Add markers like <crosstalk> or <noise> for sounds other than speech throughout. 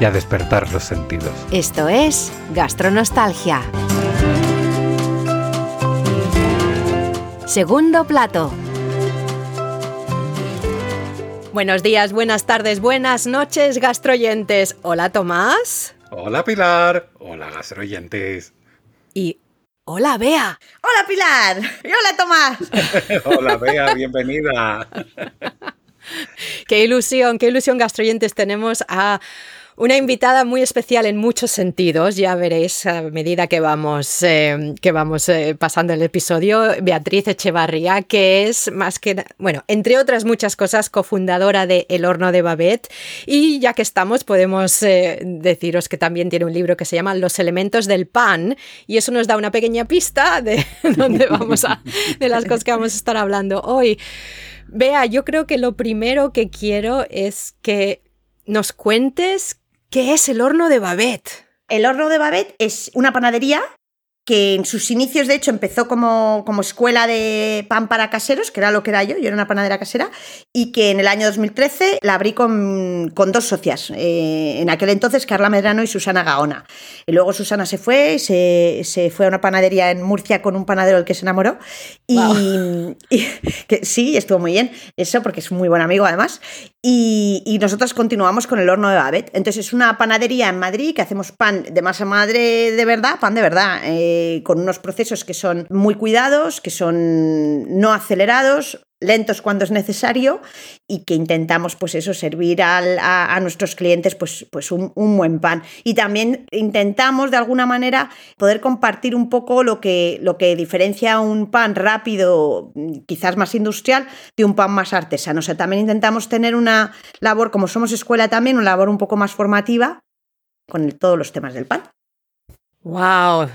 y a despertar los sentidos. Esto es Gastronostalgia. Segundo plato. Buenos días, buenas tardes, buenas noches, gastroyentes. Hola Tomás. Hola Pilar. Hola gastroyentes. Y hola Bea. Hola Pilar. Y hola Tomás. <laughs> hola Bea, bienvenida. <laughs> qué ilusión, qué ilusión gastroyentes tenemos a una invitada muy especial en muchos sentidos, ya veréis a medida que vamos, eh, que vamos eh, pasando el episodio, Beatriz Echevarría, que es más que, bueno, entre otras muchas cosas, cofundadora de El Horno de Babette. Y ya que estamos, podemos eh, deciros que también tiene un libro que se llama Los elementos del pan, y eso nos da una pequeña pista de <laughs> dónde vamos a, de las cosas que vamos a estar hablando hoy. Bea, yo creo que lo primero que quiero es que nos cuentes ¿Qué es el horno de Babette? El horno de Babette es una panadería que en sus inicios, de hecho, empezó como, como, escuela de pan para caseros, que era lo que era yo, yo era una panadera casera, y que en el año 2013 la abrí con, con dos socias, eh, en aquel entonces Carla Medrano y Susana Gaona. Y luego Susana se fue, se, se, fue a una panadería en Murcia con un panadero del que se enamoró, <laughs> y, que, sí, estuvo muy bien, eso porque es un muy buen amigo además, y, y nosotros continuamos con el horno de Babette. Entonces es una panadería en Madrid que hacemos pan de masa madre de verdad, pan de verdad. Eh, con unos procesos que son muy cuidados, que son no acelerados, lentos cuando es necesario y que intentamos pues eso servir a, nuestros clientes pues, pues un, buen pan y también intentamos de alguna manera poder compartir un poco lo que, lo que diferencia un pan rápido quizás más industrial de un pan más artesano o sea también intentamos tener una labor como somos escuela también una labor un poco más formativa con todos los temas del pan Wow,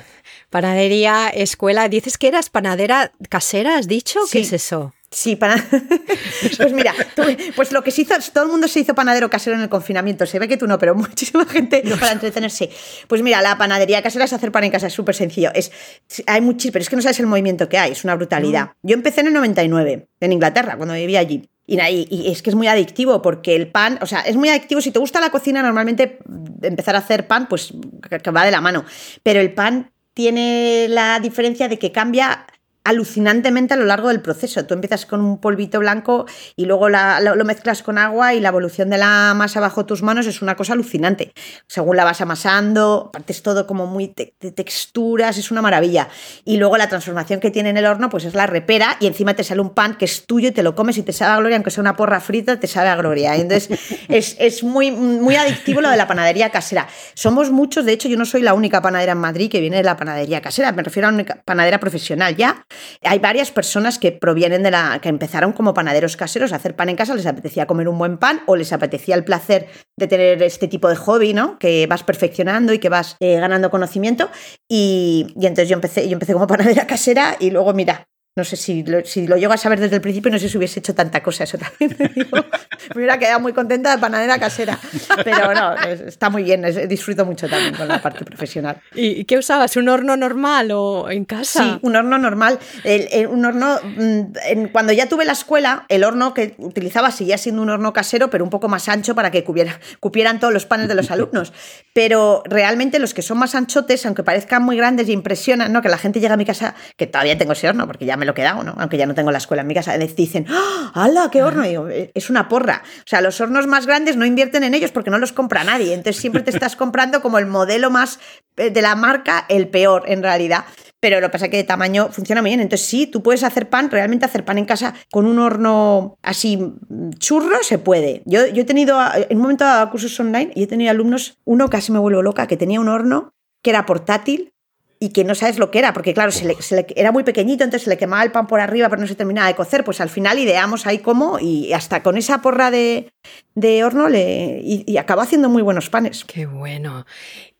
Panadería, escuela. Dices que eras panadera casera, ¿has dicho? ¿Qué es eso? Sí, para... <laughs> pues mira, pues lo que se hizo, todo el mundo se hizo panadero casero en el confinamiento. Se ve que tú no, pero <laughs> muchísima gente para entretenerse. Pues mira, la panadería casera es hacer pan en casa, es súper sencillo. Es, hay muchísimo, pero es que no sabes el movimiento que hay, es una brutalidad. Yo empecé en el 99, en Inglaterra, cuando vivía allí. Y, y, es que es muy adictivo porque el pan, o sea, es muy adictivo. Si te gusta la cocina, normalmente empezar a hacer pan, pues que va de la mano. Pero el pan tiene la diferencia de que cambia alucinantemente a lo largo del proceso. Tú empiezas con un polvito blanco y luego lo, mezclas con agua y la evolución de la masa bajo tus manos es una cosa alucinante. Según la vas amasando, partes todo como muy de texturas, es una maravilla. Y luego la transformación que tiene en el horno pues es la repera y encima te sale un pan que es tuyo y te lo comes y te sabe a gloria, aunque sea una porra frita, te sabe a gloria. Entonces <laughs> es, es muy, muy adictivo lo de la panadería casera. Somos muchos, de hecho yo no soy la única panadera en Madrid que viene de la panadería casera, me refiero a una panadera profesional ya hay varias personas que provienen de la. que empezaron como panaderos caseros a hacer pan en casa, les apetecía comer un buen pan o les apetecía el placer de tener este tipo de hobby, ¿no? Que vas perfeccionando y que vas eh, ganando conocimiento. Y, y, entonces yo empecé, yo empecé como <laughs> panadera casera y luego, mira, no sé si lo, si lo llego a saber desde el principio, no sé si hubiese hecho tanta cosa, eso también <laughs> me hubiera quedado muy contenta de panadera casera. Pero no, está muy bien, disfruto mucho también con la parte profesional. ¿Y qué usabas? ¿Un horno normal o en casa? Sí, un horno normal. un horno, mm, cuando ya tuve la escuela, el horno que utilizaba seguía siendo un horno casero, pero un poco más ancho para que cupieran todos los panes de los alumnos. Pero realmente los que son más anchotes, aunque parezcan muy grandes y impresionan, ¿no? que la gente llega a mi casa, que todavía tengo ese horno, porque ya me lo he quedado, ¿no? Aunque ya no tengo la escuela en mi casa, dicen, ¡Ah! ¡hala, qué horno! Eh, es una porra. O sea, los hornos más grandes no invierten en ellos porque no los compra nadie. Entonces siempre te estás comprando como el modelo más eh, de la marca, el peor en realidad. Pero lo que pasa es que de tamaño funciona muy bien. Entonces, sí, tú puedes hacer pan, realmente hacer pan en casa con un horno así mm, churro, se puede. Yo, yo he tenido, en un momento dado cursos online y he tenido alumnos, uno casi me vuelvo loca, que tenía un horno que era portátil, y que no sabes lo que era, porque claro, se le, era muy pequeñito, entonces se le quemaba el pan por arriba, pero no se terminaba de cocer. Pues al final ideamos ahí cómo y hasta con esa porra de, horno le, y, acabó haciendo muy buenos panes. Qué bueno.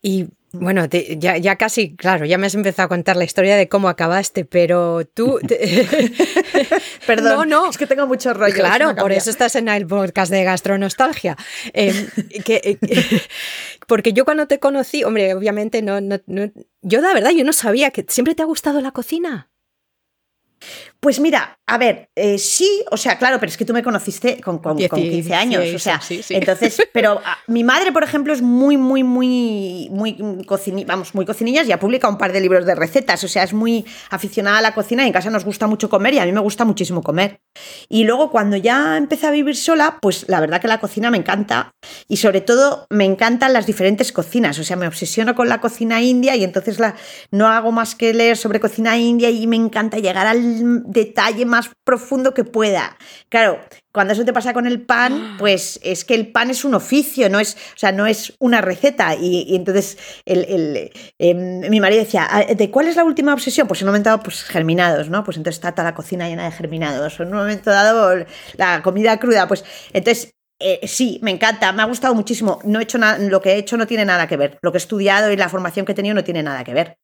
Y Bueno, ya, ya, casi, claro, ya me has empezado a contar la historia de cómo acabaste, pero tú... <laughs> Perdón, no, no. es que tengo mucho rollo. Claro, por eso estás en el podcast de Gastronostalgia. <laughs> Eh, que, porque yo cuando te conocí, hombre, obviamente no, no, no, yo la verdad, yo no sabía que siempre te ha gustado la cocina. Pues mira, a ver, eh, sí, o sea, claro, pero es que tú me conociste con, 15 años, o sea, entonces, pero ah, mi madre, por ejemplo, es muy, muy, muy, muy cocinilla, vamos, muy cocinillas y ha publicado un par de libros de recetas, o sea, es muy aficionada a la cocina y en casa nos gusta mucho comer y a mí me gusta muchísimo comer. Y luego cuando ya empecé a vivir sola, pues la verdad que la cocina me encanta y sobre todo me encantan las diferentes cocinas, o sea, me obsesiono con la cocina india y entonces la, no hago más que leer sobre cocina india y me encanta llegar al detalle más profundo que pueda. Claro, cuando eso te pasa con el pan, <gasps> pues es que el pan es un oficio, no es, o sea, no es una receta. Y, entonces el, em, mi marido decía, ah, ¿de cuál es la última obsesión? Pues en un momento dado, pues germinados, ¿no? Pues entonces está toda la cocina llena de germinados. En un momento dado, la comida cruda, pues entonces eh, sí, me encanta, me ha gustado muchísimo. No he hecho nada, lo que he hecho no tiene nada que ver. Lo que he estudiado y la formación que he tenido no tiene nada que ver.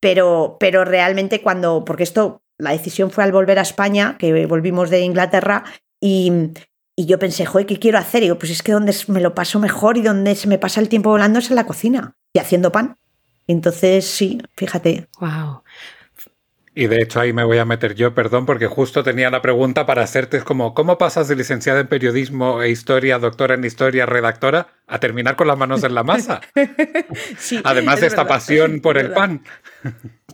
Pero, pero realmente cuando, porque esto la decisión fue al volver a España, que volvimos de Inglaterra, y, yo pensé, joder, ¿qué quiero hacer? Y digo, pues es que donde me lo paso mejor y donde se me pasa el tiempo volando es en la cocina y haciendo pan. Entonces, sí, fíjate. Wow. Y de hecho ahí me voy a meter yo, perdón, porque justo tenía la pregunta para hacerte, es como, ¿cómo pasas de licenciada en periodismo e historia, doctora en historia, redactora, a terminar con las manos en la masa? <laughs> Además de esta pasión por el pan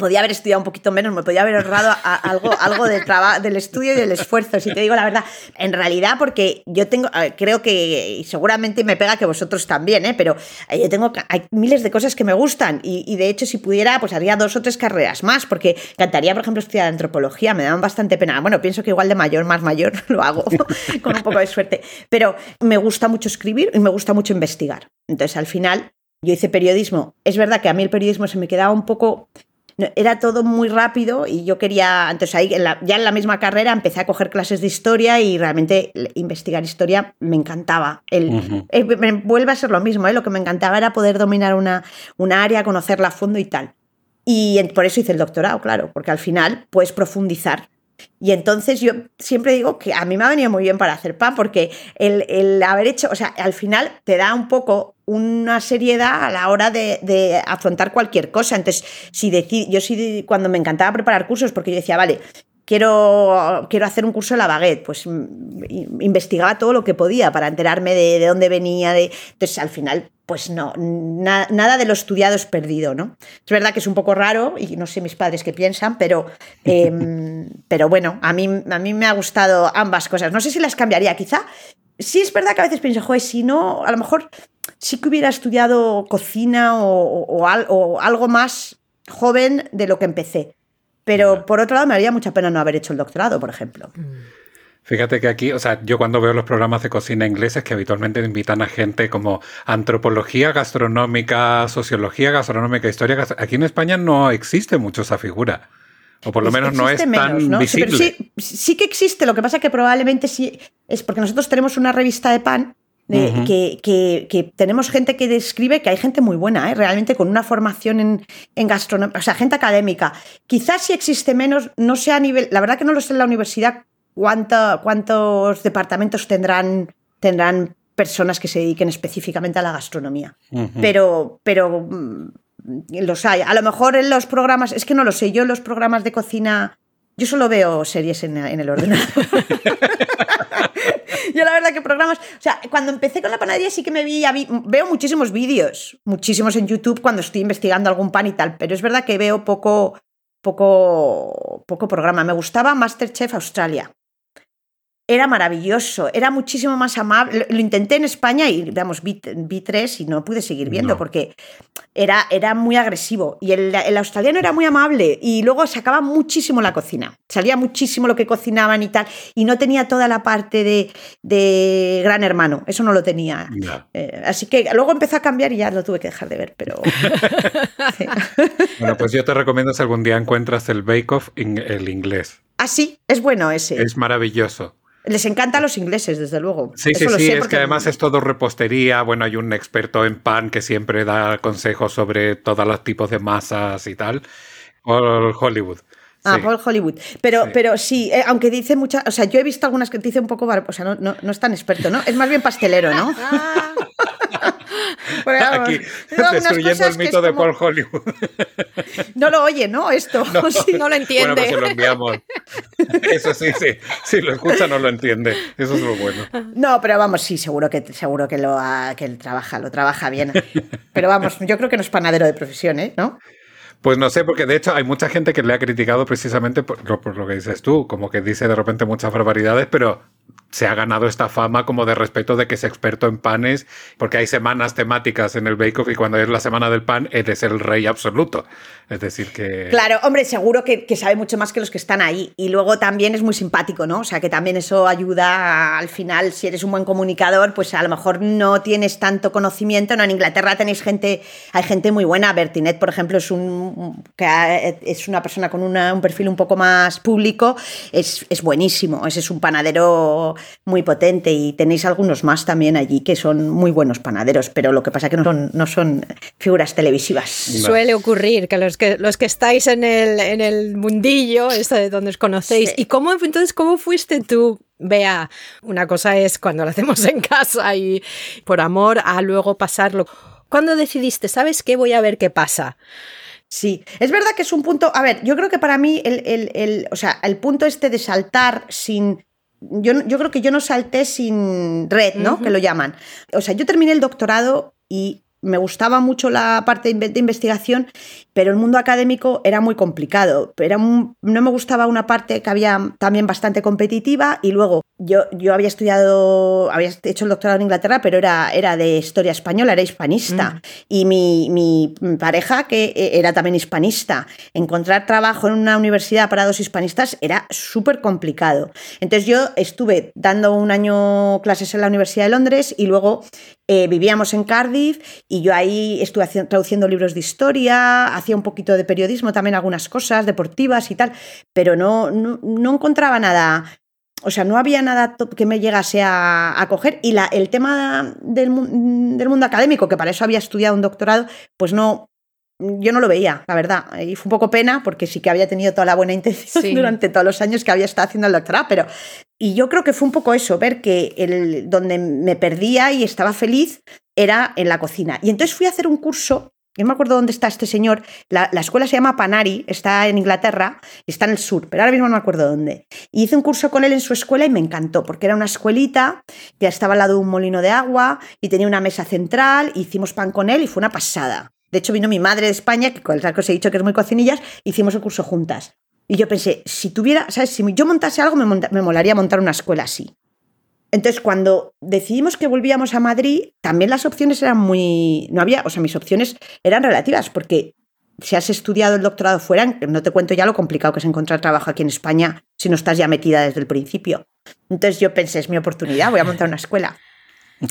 podía haber estudiado un poquito menos, me podía haber ahorrado algo, algo del, del estudio y del esfuerzo, si te digo la verdad. En realidad, porque yo tengo, creo que, y seguramente me pega que vosotros también, ¿eh? pero yo tengo hay miles de cosas que me gustan y, de hecho si pudiera, pues haría dos o tres carreras más, porque cantaría, por ejemplo, estudiar antropología, me daban bastante pena. Bueno, pienso que igual de mayor, más mayor, <laughs> lo hago <laughs> con un poco de suerte, pero me gusta mucho escribir y me gusta mucho investigar. Entonces, al final, yo hice periodismo. Es verdad que a mí el periodismo se me quedaba un poco era todo muy rápido y yo quería, entonces ahí ya en la misma carrera empecé a coger clases de historia y realmente investigar historia me encantaba. El, eh, me vuelve a ser lo mismo, ¿eh? lo que me encantaba era poder dominar una, una área, conocerla a fondo y tal. Y por eso hice el doctorado, claro, porque al final puedes profundizar y entonces yo siempre digo que a mí me ha venido muy bien para hacer pan, porque el, haber hecho, o sea, al final te da un poco una seriedad a la hora de, afrontar cualquier cosa. Entonces, si yo sí, cuando me encantaba preparar cursos, porque yo decía, vale, quiero, quiero hacer un curso de la baguette, pues mm, investigaba todo lo que podía para enterarme de, dónde venía. De... Entonces, al final, pues no, nada de lo estudiado es perdido, ¿no? Es verdad que es un poco raro y no sé mis padres qué piensan, pero, <laughs> em, pero bueno, a mí, a mí me ha gustado ambas cosas. No sé si las cambiaría, quizá. Sí es verdad que a veces pienso, joder, si no, a lo mejor sí que hubiera estudiado cocina o algo más joven de lo que empecé. Pero por otro lado, me haría mucha pena no haber hecho el doctorado, por ejemplo. Fíjate que aquí, o sea, yo cuando veo los programas de cocina ingleses que habitualmente invitan a gente como antropología gastronómica, sociología gastronómica, historia, aquí en España no existe mucho esa figura. O por lo menos no es tan visible. Sí, sí, que existe, lo que pasa que probablemente sí es porque nosotros tenemos una revista de pan que, tenemos gente que describe que hay gente muy buena, ¿eh? realmente con una formación en, en gastronomía, o sea, gente académica. Quizás si existe menos, no sé a nivel, la verdad que no lo sé en la universidad cuántos departamentos tendrán, tendrán personas que se dediquen específicamente a la gastronomía. Pero, pero mm, los hay. A lo mejor en los programas, es que no lo sé, yo en los programas de cocina, yo solo veo series en, en el ordenador. <laughs> <laughs> Yo la verdad que programas, o sea, cuando empecé con la panadería sí que me vi, veo muchísimos vídeos, muchísimos en YouTube cuando estoy investigando algún pan y tal, pero es verdad que veo poco, poco, poco programa. Me gustaba Masterchef Australia era maravilloso, era muchísimo más amable. Lo intenté en España y, digamos, vi, tres y no pude seguir viendo porque era, era muy agresivo. Y el, australiano era muy amable y luego sacaba muchísimo la cocina. Salía muchísimo lo que cocinaban y tal. Y no tenía toda la parte de, gran hermano. Eso no lo tenía. Eh, así que luego empezó a cambiar y ya lo tuve que dejar de ver. Pero. <laughs> Bueno, pues yo te recomiendo si algún día encuentras el Bake Off en el inglés. Ah, sí, es bueno ese. Es maravilloso. Les encantan los ingleses, desde luego. Sí, sí, sí, es que además es todo repostería. Bueno, hay un experto en pan que siempre da consejos sobre todos los tipos de masas y tal. Hollywood. Ah, Paul Hollywood. Pero sí, pero sí eh, aunque dice muchas. O sea, yo he visto algunas que dice un poco. O sea, no, no, no, es tan experto, ¿no? Es más bien pastelero, ¿no? <laughs> Aquí, <laughs> destruyendo el mito de Paul Hollywood. <laughs> No lo oye, ¿no? Esto. No, sí, no lo entiende. Bueno, pues se lo enviamos. Eso sí, sí. Si lo escucha, no lo entiende. Eso es lo bueno. No, pero vamos, sí, seguro que, seguro que, lo, que él trabaja, lo trabaja bien. Pero vamos, yo creo que no es panadero de profesión, ¿eh? ¿No? Pues no sé, porque de hecho hay mucha gente que le ha criticado precisamente por, por, lo que dices tú, como que dice de repente muchas barbaridades, pero se ha ganado esta fama como de respeto de que es experto en panes, porque hay semanas temáticas en el Bake Off y cuando es la semana del pan, eres el rey absoluto. Es decir, que... Claro, hombre, seguro que, que, sabe mucho más que los que están ahí. Y luego también es muy simpático, ¿no? O sea, que también eso ayuda al final, si eres un buen comunicador, pues a lo mejor no tienes tanto conocimiento. No, en Inglaterra tenéis gente, hay gente muy buena. Bertinet, por ejemplo, es, un, que es una persona con una, un perfil un poco más público, es, es buenísimo. Ese es un panadero muy potente y tenéis algunos más también allí que son muy buenos panaderos, pero lo que pasa es que no son, no son figuras televisivas. No. Suele ocurrir que los que, los que estáis en el, en el mundillo, esto de donde os conocéis, sí. ¿y cómo entonces cómo fuiste tú Vea, una cosa es cuando lo hacemos en casa y por amor a luego pasarlo. ¿Cuándo decidiste, sabes qué? Voy a ver qué pasa. Sí, es verdad que es un punto. A ver, yo creo que para mí el, el, el, o sea, el punto este de saltar sin. Yo, yo creo que yo no salté sin red, ¿no? Uh -huh. Que lo llaman. O sea, yo terminé el doctorado y me gustaba mucho la parte de investigación, pero el mundo académico era muy complicado. Era un, no me gustaba una parte que había también bastante competitiva y luego yo, yo había estudiado, había hecho el doctorado en Inglaterra, pero era, era de historia española, era hispanista. Mm. Y mi, mi, pareja, que era también hispanista, encontrar trabajo en una universidad para dos hispanistas era súper complicado. Entonces yo estuve dando un año clases en la Universidad de Londres y luego eh, vivíamos en Cardiff y yo ahí estuve traduciendo libros de historia, hacía un poquito de periodismo, también algunas cosas deportivas y tal, pero no, no, no encontraba nada. O sea, no había nada que me llegase a, a coger. Y la, el tema del, del mundo académico, que para eso había estudiado un doctorado, pues no, yo no lo veía, la verdad. Y fue un poco pena porque sí que había tenido toda la buena intención sí. durante todos los años que había estado haciendo el doctorado, pero... Y yo creo que fue un poco eso, ver que el, donde me perdía y estaba feliz era en la cocina. Y entonces fui a hacer un curso, yo me acuerdo dónde está este señor, la, la, escuela se llama Panari, está en Inglaterra, está en el sur, pero ahora mismo no me acuerdo dónde. Hice un curso con él en su escuela y me encantó, porque era una escuelita que estaba al lado de un molino de agua y tenía una mesa central, hicimos pan con él y fue una pasada. De hecho, vino mi madre de España, que con el que os he dicho que es muy cocinillas, hicimos el curso juntas. Y yo pensé, si tuviera, ¿sabes? Si yo montase algo, me, me molaría montar una escuela así. Entonces, cuando decidimos que volvíamos a Madrid, también las opciones eran muy. No había, o sea, mis opciones eran relativas, porque si has estudiado el doctorado fuera, no te cuento ya lo complicado que es encontrar trabajo aquí en España si no estás ya metida desde el principio. Entonces, yo pensé, es mi oportunidad, voy a montar una escuela.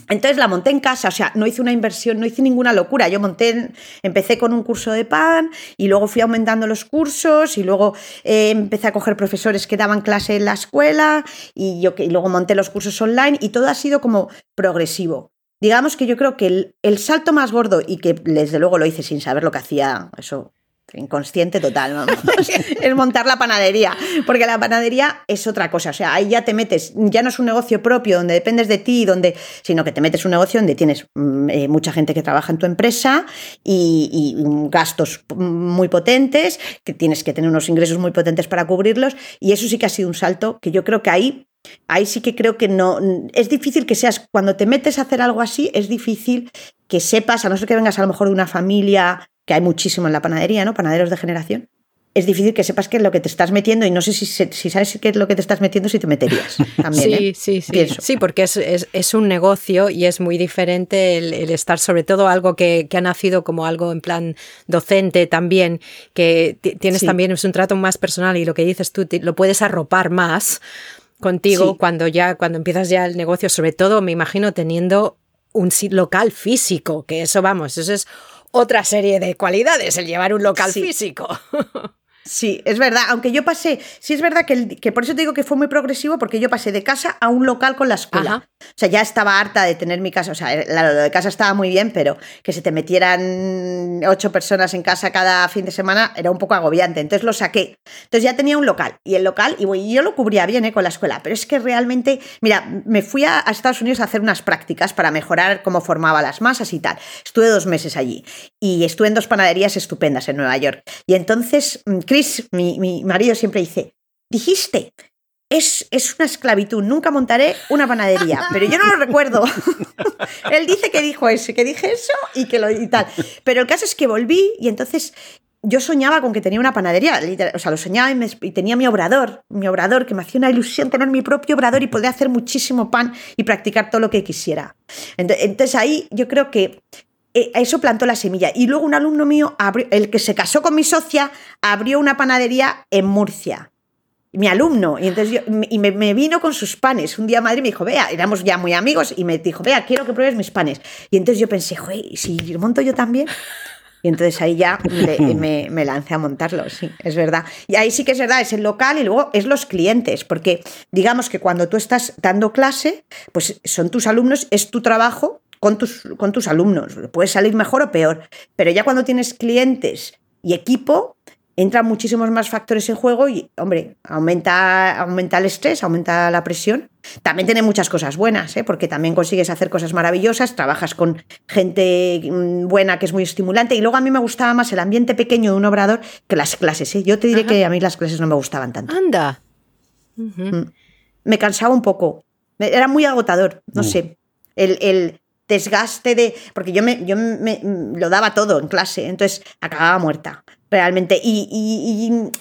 Entonces la monté en casa, o sea, no hice una inversión, no hice ninguna locura. Yo monté, empecé con un curso de pan y luego fui aumentando los cursos y luego eh, empecé a coger profesores que daban clase en la escuela y, yo, y luego monté los cursos online y todo ha sido como progresivo. Digamos que yo creo que el, el salto más gordo y que desde luego lo hice sin saber lo que hacía, eso inconsciente total, ¿no? <laughs> es montar la panadería, porque la panadería es otra cosa, o sea, ahí ya te metes, ya no es un negocio propio donde dependes de ti, donde, sino que te metes un negocio donde tienes eh, mucha gente que trabaja en tu empresa y, y, gastos muy potentes, que tienes que tener unos ingresos muy potentes para cubrirlos, y eso sí que ha sido un salto que yo creo que ahí Ahí sí que creo que no. Es difícil que seas. Cuando te metes a hacer algo así, es difícil que sepas, a no ser que vengas a lo mejor de una familia que hay muchísimo en la panadería, ¿no? Panaderos de generación. Es difícil que sepas qué es lo que te estás metiendo y no sé si, si sabes qué es lo que te estás metiendo, si te meterías. <laughs> También, sí, ¿eh? sí, sí. Pienso. Sí, porque es, es, es, un negocio y es muy diferente el, el estar, sobre todo, algo que, que, ha nacido como algo en plan docente también, que tienes sí. también es un trato más personal y lo que dices tú lo puedes arropar más contigo sí. cuando ya cuando empiezas ya el negocio, sobre todo me imagino teniendo un local físico, que eso vamos, eso es otra serie de cualidades, el llevar un local sí. físico. <laughs> Sí, es verdad, aunque yo pasé, sí es verdad que, que, por eso te digo que fue muy progresivo, porque yo pasé de casa a un local con la escuela. O sea, ya estaba harta de tener mi casa, o sea, lo de casa estaba muy bien, pero que se te metieran ocho personas en casa cada fin de semana era un poco agobiante, entonces lo saqué. Entonces ya tenía un local, y el local, y yo lo cubría bien ¿eh? con la escuela, pero es que realmente, mira, me fui a, a Estados Unidos a hacer unas prácticas para mejorar cómo formaba las masas y tal. Estuve dos meses allí, y estuve en dos panaderías estupendas en Nueva York. Y entonces, Chris mm, mi, marido, siempre dice, dijiste, es, es, una esclavitud, nunca montaré una panadería, <laughs> pero yo no lo recuerdo. <laughs> Él dice que dijo eso, que dije eso y que lo y tal. Pero el caso es que volví y entonces yo soñaba con que tenía una panadería, o sea, lo soñaba y, tenía mi obrador, mi obrador, que me hacía una ilusión tener mi propio obrador y poder hacer muchísimo pan y practicar todo lo que quisiera. Entonces ahí yo creo que eso plantó la semilla. Y luego un alumno mío, el que se casó con mi socia, abrió una panadería en Murcia. Mi alumno, y entonces y me, vino con sus panes. Un día a Madrid me dijo, vea, éramos ya muy amigos, y me dijo, vea, quiero que pruebes mis panes. Y entonces yo pensé, joder, ¿y si monto yo también? Y entonces ahí ya me, me, lancé a montarlo, sí, es verdad. Y ahí sí que es verdad, es el local y luego es los clientes, porque digamos que cuando tú estás dando clase, pues son tus alumnos, es tu trabajo con tus, con tus alumnos. Puedes salir mejor o peor, pero ya cuando tienes clientes y equipo, entran muchísimos más factores en juego y, hombre, aumenta, aumenta el estrés, aumenta la presión. También tiene muchas cosas buenas, ¿eh? porque también consigues hacer cosas maravillosas, trabajas con gente mm, buena que es muy estimulante y luego a mí me gustaba más el ambiente pequeño de un obrador que las clases. ¿eh? Yo te diré que a mí las clases no me gustaban tanto. Anda. Mm. Me cansaba un poco, era muy agotador, no mm. sé. El, el, desgaste de. Porque yo me, yo me lo daba todo en clase, entonces acababa muerta, realmente. Y,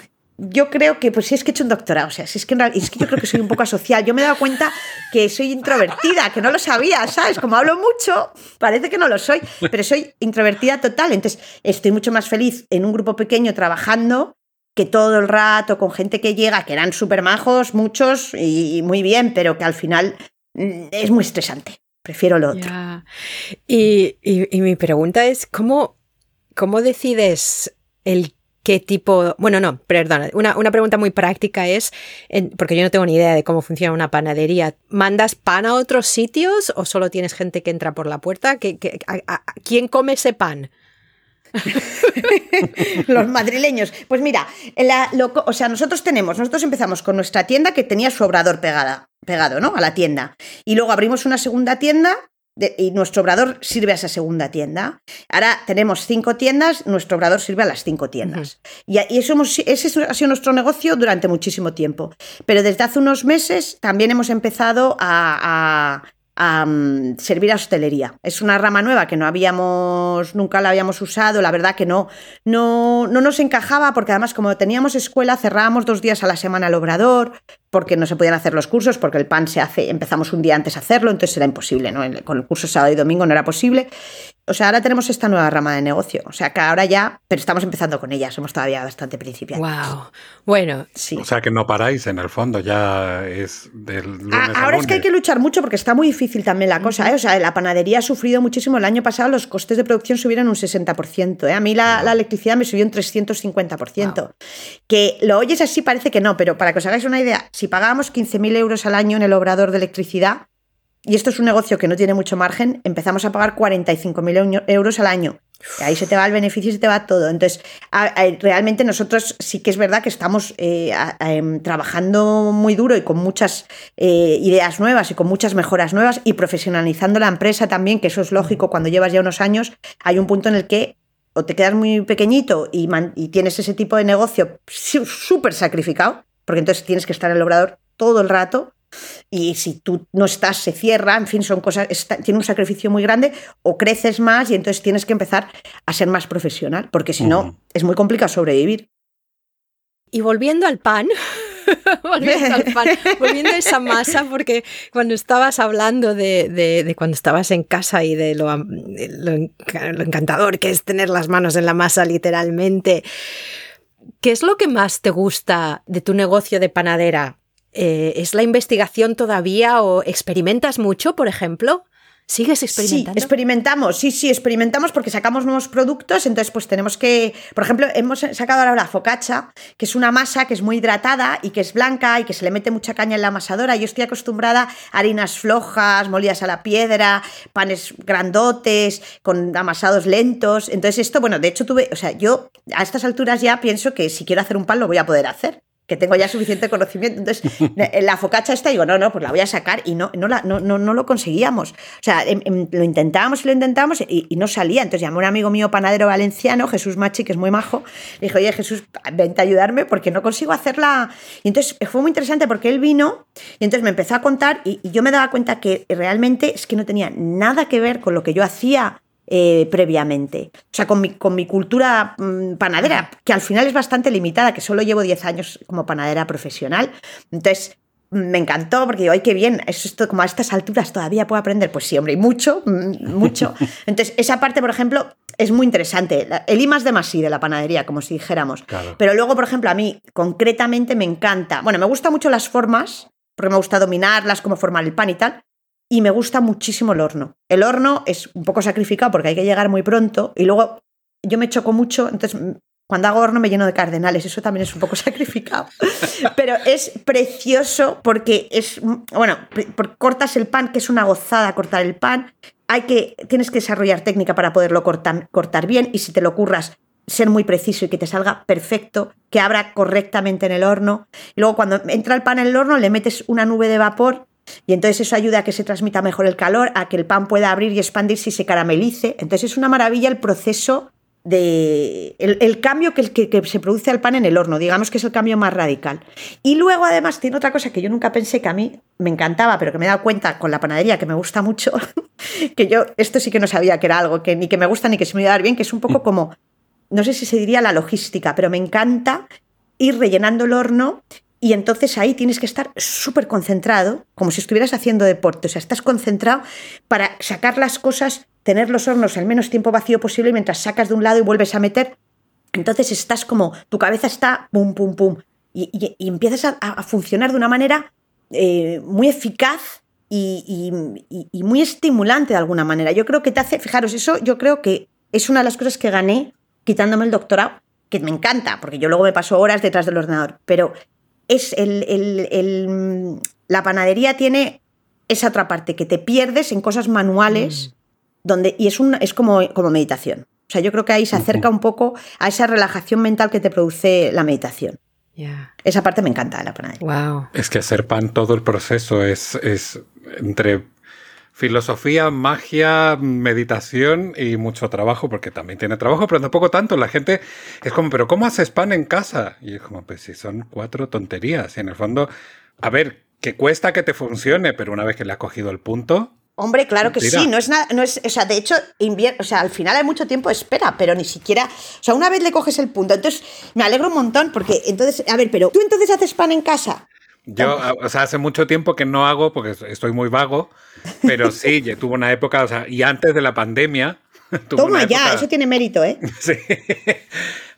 yo creo que, pues si es que he hecho un doctorado, o sea, si es que, es que yo creo que soy un poco asocial. Yo me he dado cuenta que soy introvertida, que no lo sabía, ¿sabes? Como hablo mucho, parece que no lo soy, pero soy introvertida total. Entonces, estoy mucho más feliz en un grupo pequeño trabajando que todo el rato con gente que llega, que eran súper majos, muchos, y muy bien, pero que al final mm, es muy estresante. Prefiero lo otro. Y, mi pregunta es, ¿cómo, cómo decides el qué tipo, bueno, no, perdón, una, una, pregunta muy práctica es, porque yo no tengo ni idea de cómo funciona una panadería, ¿mandas pan a otros sitios o solo tienes gente que entra por la puerta? ¿Quién come ese pan? <laughs> Los madrileños. Pues mira, o sea, nosotros tenemos, nosotros empezamos con nuestra tienda que tenía su obrador pegada, pegado, ¿no? A la tienda. Y luego abrimos una segunda tienda y nuestro obrador sirve a esa segunda tienda. Ahora tenemos cinco tiendas, nuestro obrador sirve a las cinco tiendas. Y, eso ese ha sido nuestro negocio durante muchísimo tiempo. Pero desde hace unos meses también hemos empezado a a servir a hostelería. Es una rama nueva que no habíamos, nunca la habíamos usado, la verdad que no, no, no nos encajaba porque además como teníamos escuela cerrábamos dos días a la semana el obrador porque no se podían hacer los cursos, porque el pan se hace, empezamos un día antes a hacerlo, entonces era imposible, ¿no? Con el curso sábado y domingo no era posible. O sea, ahora tenemos esta nueva rama de negocio. O sea, que ahora ya, pero estamos empezando con ella, somos todavía bastante principiantes. Wow. Bueno, sí. O sea, que no paráis en el fondo, ya es del lunes Ahora es que hay que luchar mucho porque está muy difícil también la cosa, ¿eh? O sea, la panadería ha sufrido muchísimo. El año pasado los costes de producción subieron un 60%, ¿eh? A mí la, electricidad me subió un 350%. Que lo oyes así parece que no, pero para que os hagáis una idea, si pagábamos 15.000 euros al año en el obrador de electricidad, y esto es un negocio que no tiene mucho margen, empezamos a pagar 45.000 euros al año. Ahí se te va el beneficio y se te va todo. Entonces, realmente nosotros sí que es verdad que estamos eh, em, trabajando muy duro y con muchas eh, ideas nuevas y con muchas mejoras nuevas y profesionalizando la empresa también, que eso es lógico cuando llevas ya unos años, hay un punto en el que o te quedas muy pequeñito y, y tienes ese tipo de negocio súper sacrificado, porque entonces tienes que estar en el obrador todo el rato y si tú no estás, se cierra, en fin, son cosas, tiene un sacrificio muy grande, o creces más y entonces tienes que empezar a ser más profesional, porque si no, es muy complicado sobrevivir. Y volviendo al pan, <laughs> volviendo al pan, <laughs> volviendo a esa masa, porque cuando estabas hablando de, cuando estabas en casa y de lo, lo encantador que es tener las manos en la masa literalmente, ¿qué es lo que más te gusta de tu negocio de panadera? Eh, ¿Es la investigación todavía o experimentas mucho, por ejemplo? ¿Sigues experimentando? Sí, experimentamos, sí, sí, experimentamos porque sacamos nuevos productos, entonces pues tenemos que, por ejemplo, hemos sacado ahora la focaccia, que es una masa que es muy hidratada y que es blanca y que se le mete mucha caña en la amasadora. Yo estoy acostumbrada a harinas flojas, molidas a la piedra, panes grandotes, con amasados lentos. Entonces esto, bueno, de hecho tuve, o sea, yo a estas alturas ya pienso que si quiero hacer un pan lo voy a poder hacer que tengo ya suficiente conocimiento. Entonces, <laughs> la focacha esta, digo, no, no, pues la voy a sacar y no, no, la, no, no, lo conseguíamos. O sea, em, em, lo intentábamos y lo intentábamos y, no salía. Entonces llamé a un amigo mío panadero valenciano, Jesús Machi, que es muy majo. Le dije, oye, Jesús, vente a ayudarme porque no consigo hacerla. Y entonces fue muy interesante porque él vino y entonces me empezó a contar y yo me daba cuenta que realmente es que no tenía nada que ver con lo que yo hacía eh, previamente. O sea, con mi, con mi cultura mm, panadera, que al final es bastante limitada, que solo llevo 10 años como panadera profesional. Entonces, me encantó porque digo, ay, qué bien, eso esto, como a estas alturas todavía puedo aprender. Pues sí, hombre, y mucho, mm, mucho. <laughs> Entonces, esa parte, por ejemplo, es muy interesante. El I más de más de la panadería, como si dijéramos. Pero luego, por ejemplo, a mí concretamente me encanta. Bueno, me gustan mucho las formas, porque me gusta dominarlas, cómo formar el pan y tal y me gusta muchísimo el horno. El horno es un poco sacrificado porque hay que llegar muy pronto y luego yo me choco mucho, entonces cuando hago horno me lleno de cardenales, eso también es un poco <laughs> sacrificado. Pero es precioso porque es, bueno, cortas el pan, que es una gozada cortar el pan. Hay que, tienes que desarrollar técnica para poderlo cortar, cortar bien y si te lo curras, ser muy preciso y que te salga perfecto, que abra correctamente en el horno. Y luego cuando entra el pan en el horno le metes una nube de vapor y entonces eso ayuda a que se transmita mejor el calor, a que el pan pueda abrir y expandirse y se caramelice. Entonces es una maravilla el proceso de el, cambio que, que, se produce al pan en el horno, digamos que es el cambio más radical. Y luego además tiene otra cosa que yo nunca pensé que a mí me encantaba, pero que me he dado cuenta con la panadería que me gusta mucho, <laughs> que yo esto sí que no sabía que era algo que ni que me gusta ni que se me iba a dar bien, que es un poco como, no sé si se diría la logística, pero me encanta ir rellenando el horno y entonces ahí tienes que estar súper concentrado, como si estuvieras haciendo deporte. O sea, estás concentrado para sacar las cosas, tener los hornos el menos tiempo vacío posible mientras sacas de un lado y vuelves a meter. Entonces estás como, tu cabeza está pum, pum, pum. Y, empiezas a, funcionar de una manera eh, muy eficaz y, y, muy estimulante de alguna manera. Yo creo que te hace, fijaros, eso yo creo que es una de las cosas que gané quitándome el doctorado, que me encanta, porque yo luego me paso horas detrás del ordenador, pero es el, la panadería tiene esa otra parte, que te pierdes en cosas manuales, mm. donde, y es, un, es como, como meditación. O sea, yo creo que ahí se acerca un poco a esa relajación mental que te produce la meditación. Esa parte me encanta de la panadería. Es que hacer pan, todo el proceso es, es entre filosofía, magia, meditación y mucho trabajo, porque también tiene trabajo, pero tampoco tanto. La gente es como, pero ¿cómo haces pan en casa? Y es como, pues si son cuatro tonterías. Y en el fondo, a ver, que cuesta que te funcione, pero una vez que le has cogido el punto, Hombre, claro que sí, no es nada, no es, o sea, de hecho, o sea, al final hay mucho tiempo de espera, pero ni siquiera, o sea, una vez le coges el punto, entonces me alegro un montón porque entonces, a ver, pero tú entonces haces pan en casa. Yo, o sea, hace mucho tiempo que no hago porque estoy muy vago, pero <laughs> sí, tuve una época, o sea, y antes de la pandemia. <laughs> Toma ya, eso tiene mérito, ¿eh? <laughs> Sí.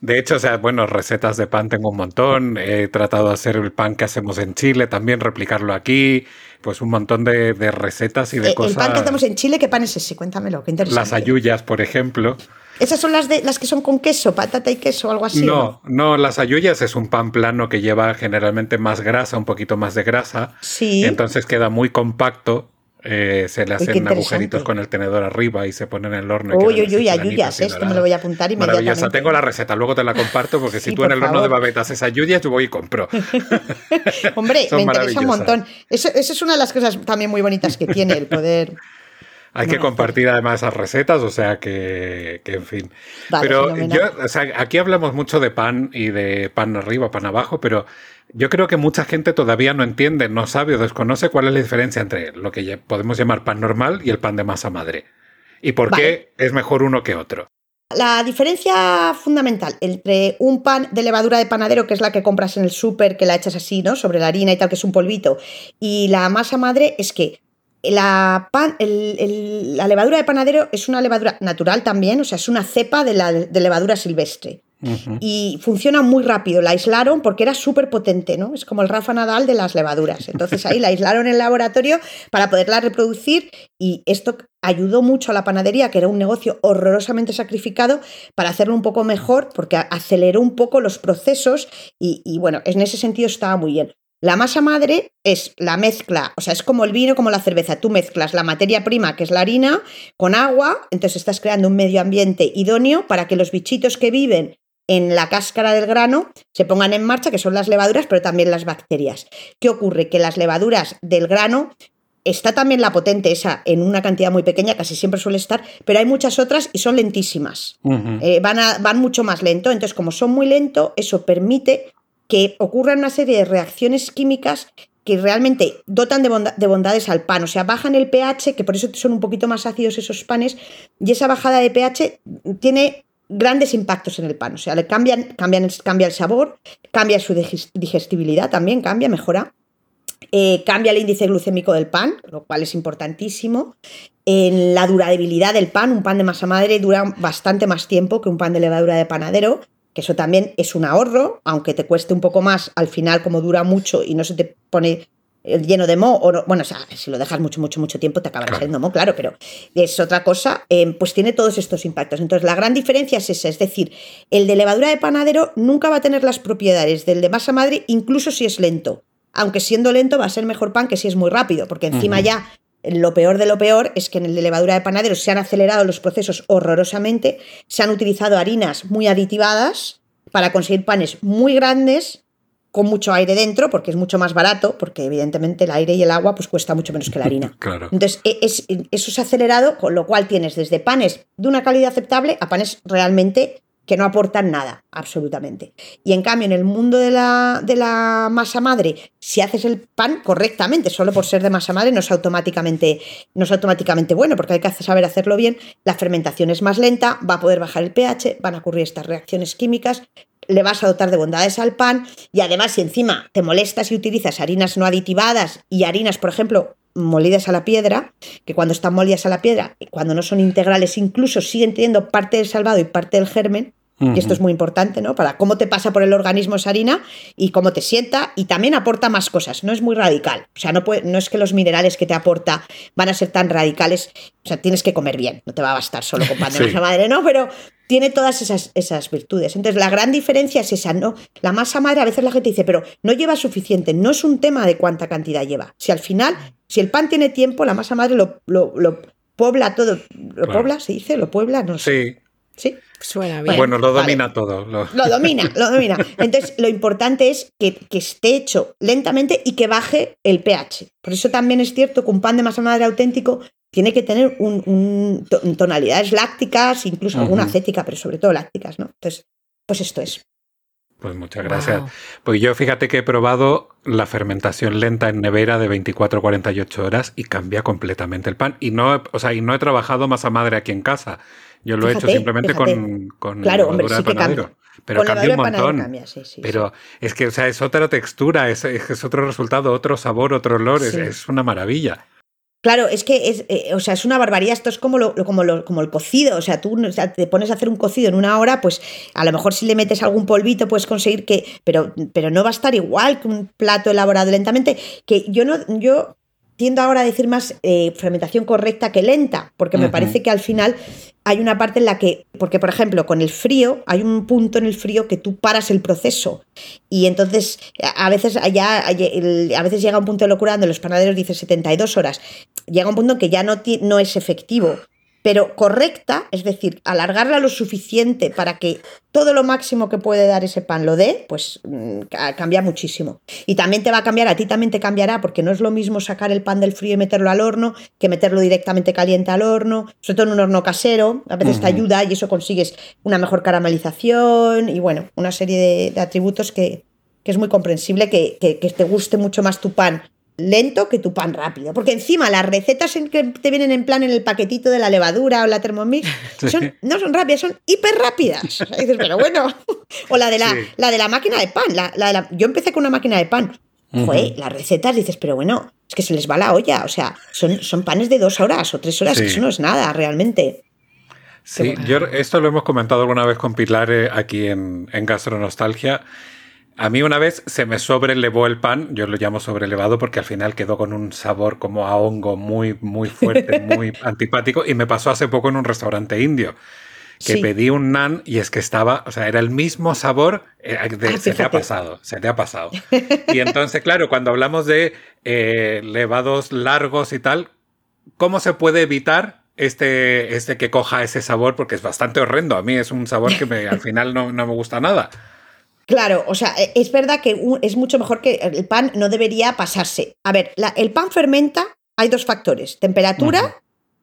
De hecho, o sea, bueno, recetas de pan tengo un montón. He tratado de hacer el pan que hacemos en Chile, también replicarlo aquí. Pues un montón de, recetas y de cosas. Eh, el pan que hacemos en Chile, ¿qué pan es ese? Cuéntamelo, qué interesante. Las ayuyas, por ejemplo. ¿Esas son las, de, las que son con queso, patata y queso o algo así? No, no, las ayuyas es un pan plano que lleva generalmente más grasa, un poquito más de grasa. Sí. Entonces queda muy compacto. Eh, se le hacen agujeritos con el tenedor arriba y se ponen en el horno. Uy, uy, uy, ayuyas, esto me lo voy a apuntar inmediatamente. Maravillosa, tengo la receta, luego te la comparto porque <laughs> si tú en el horno de babetas haces ayuyas, yo voy y compro. <laughs> Hombre, <laughs> me interesa un montón. Eso es una de las cosas también muy bonitas que tiene el poder hay que compartir además esas recetas, o sea que, en fin. pero yo, o sea, aquí hablamos mucho de pan y de pan arriba, pan abajo, pero yo creo que mucha gente todavía no entiende, no sabe o desconoce cuál es la diferencia entre lo que podemos llamar pan normal y el pan de masa madre. Y por qué es mejor uno que otro. La diferencia fundamental entre un pan de levadura de panadero, que es la que compras en el súper, que la echas así, ¿no? Sobre la harina y tal, que es un polvito, y la masa madre es que la, pan, la levadura de panadero es una levadura natural también, o sea, es una cepa de la de levadura silvestre. y funciona muy rápido. La aislaron porque era súper potente, ¿no? Es como el Rafa Nadal de las levaduras. Entonces ahí la <laughs> aislaron en el laboratorio para poderla reproducir y esto ayudó mucho a la panadería, que era un negocio horrorosamente sacrificado, para hacerlo un poco mejor porque aceleró un poco los procesos y, y bueno, en ese sentido estaba muy bien. La masa madre es la mezcla, o sea, es como el vino, como la cerveza. Tú mezclas la materia prima, que es la harina, con agua, entonces estás creando un medio ambiente idóneo para que los bichitos que viven en la cáscara del grano se pongan en marcha, que son las levaduras, pero también las bacterias. ¿Qué ocurre? Que las levaduras del grano está también la potente esa en una cantidad muy pequeña, casi siempre suele estar, pero hay muchas otras y son lentísimas. Eh, van, van mucho más lento. Entonces, como son muy lento, eso permite que ocurran una serie de reacciones químicas que realmente dotan de, de, bondades al pan, o sea, bajan el pH, que por eso son un poquito más ácidos esos panes, y esa bajada de pH tiene grandes impactos en el pan. O sea, le cambian, cambian, cambia el sabor, cambia su digestibilidad también, cambia, mejora. Eh, cambia el índice glucémico del pan, lo cual es importantísimo. En la durabilidad del pan, un pan de masa madre dura bastante más tiempo que un pan de levadura de panadero, que eso también es un ahorro, aunque te cueste un poco más, al final como dura mucho y no se te pone lleno de mo, o bueno, o sea, si lo dejas mucho, mucho, mucho tiempo te acabará claro. saliendo mo, claro, pero es otra cosa, eh, pues tiene todos estos impactos. Entonces, la gran diferencia es esa, es decir, el de levadura de panadero nunca va a tener las propiedades del de masa madre, incluso si es lento. Aunque siendo lento va a ser mejor pan que si es muy rápido, porque encima uh -huh. ya lo peor de lo peor es que en el de levadura de panadero se han acelerado los procesos horrorosamente, se han utilizado harinas muy aditivadas para conseguir panes muy grandes con mucho aire dentro, porque es mucho más barato, porque evidentemente el aire y el agua pues cuesta mucho menos que la harina. <laughs> claro. Entonces, es, eso se ha acelerado, con lo cual tienes desde panes de una calidad aceptable a panes realmente que no aportan nada, absolutamente. Y en cambio, en el mundo de la, de la masa madre, si haces el pan correctamente, solo por ser de masa madre, no es automáticamente, no es automáticamente bueno, porque hay que saber hacerlo bien. La fermentación es más lenta, va a poder bajar el pH, van a ocurrir estas reacciones químicas, le vas a dotar de bondades al pan y además si encima te molestas y utilizas harinas no aditivadas y harinas, por ejemplo, molidas a la piedra, que cuando están molidas a la piedra, cuando no son integrales, incluso siguen teniendo parte del salvado y parte del germen, y esto es muy importante, ¿no? Para cómo te pasa por el organismo esa harina y cómo te sienta y también aporta más cosas, no es muy radical. O sea, no, puede, no es que los minerales que te aporta van a ser tan radicales, o sea, tienes que comer bien, no te va a bastar solo con pan de <laughs> sí. masa madre, ¿no? Pero tiene todas esas, esas virtudes. Entonces, la gran diferencia es esa, ¿no? La masa madre, a veces la gente dice, pero no lleva suficiente, no es un tema de cuánta cantidad lleva. Si al final, si el pan tiene tiempo, la masa madre lo, lo, lo pobla todo. ¿Lo claro. pobla? ¿Se dice? ¿Lo puebla? No sé. Sí. ¿Sí? Suena bien. Bueno, lo domina vale. todo. Lo... lo... domina, lo domina. Entonces, lo importante es que, que, esté hecho lentamente y que baje el pH. Por eso también es cierto que un pan de masa madre auténtico tiene que tener un, un, tonalidades lácticas, incluso uh -huh. alguna acética, pero sobre todo lácticas, ¿no? Entonces, pues esto es. Pues muchas gracias. Wow. Pues yo fíjate que he probado la fermentación lenta en nevera de 24 a 48 horas y cambia completamente el pan. Y no, o sea, y no he trabajado masa madre aquí en casa. Yo lo fíjate, he hecho simplemente con, con claro, hombre, sí de panadero. Cambia. Pero con cambia un montón. Cambia, sí, sí, pero es que, o sea, es otra textura, es, es otro resultado, otro sabor, otro olor, es, es una maravilla. Claro, es que es, eh, o sea, es una barbaridad. Esto es como, lo, como, lo, como el cocido. O sea, tú o sea, te pones a hacer un cocido en una hora, pues a lo mejor si le metes algún polvito puedes conseguir que. Pero, pero no va a estar igual que un plato elaborado lentamente. Que yo no. Yo tiendo ahora a decir más eh, fermentación correcta que lenta, porque me uh -huh. parece que al final hay una parte en la que, porque por ejemplo con el frío, hay un punto en el frío que tú paras el proceso. Y entonces a veces allá, a veces llega un punto de locura donde los panaderos dicen 72 horas, llega un punto que ya no, no es efectivo pero correcta, es decir, alargarla lo suficiente para que todo lo máximo que puede dar ese pan lo dé, pues mm, cambia muchísimo. Y también te va a cambiar, a ti también te cambiará, porque no es lo mismo sacar el pan del frío y meterlo al horno que meterlo directamente caliente al horno, sobre todo en un horno casero, a veces uh -huh. te ayuda y eso consigues una mejor caramelización y bueno, una serie de, de atributos que, que, es muy comprensible que, que, que te guste mucho más tu pan lento que tu pan rápido. Porque encima las recetas en que te vienen en plan en el paquetito de la levadura o la Thermomix <laughs> son, no son rápidas, son hiper rápidas. <laughs> dices, pero bueno. <laughs> O la de la, sí. la, de la máquina de pan. La, la de la, yo empecé con una máquina de pan. Uh -huh. Joder, las recetas dices, pero bueno, es que se les va la olla. O sea, son, son panes de dos horas o tres horas, sí. que eso no es nada realmente. Sí, yo esto lo hemos comentado alguna vez con Pilar eh, aquí en, en Gastronostalgia. A mí una vez se me sobrelevó el pan, yo lo llamo sobrelevado porque al final quedó con un sabor como a hongo muy, muy fuerte, <laughs> muy antipático y me pasó hace poco en un restaurante indio que pedí un nan y es que estaba, o sea, era el mismo sabor, eh, ah, se te ha pasado, se te ha pasado. Y entonces, claro, cuando hablamos de eh, levados largos y tal, ¿cómo se puede evitar este, este que coja ese sabor? Porque es bastante horrendo, a mí es un sabor que me, al final no, no me gusta nada. Claro, o sea, e, es verdad que es mucho mejor que el pan no debería pasarse. A ver, el pan fermenta, hay dos factores, temperatura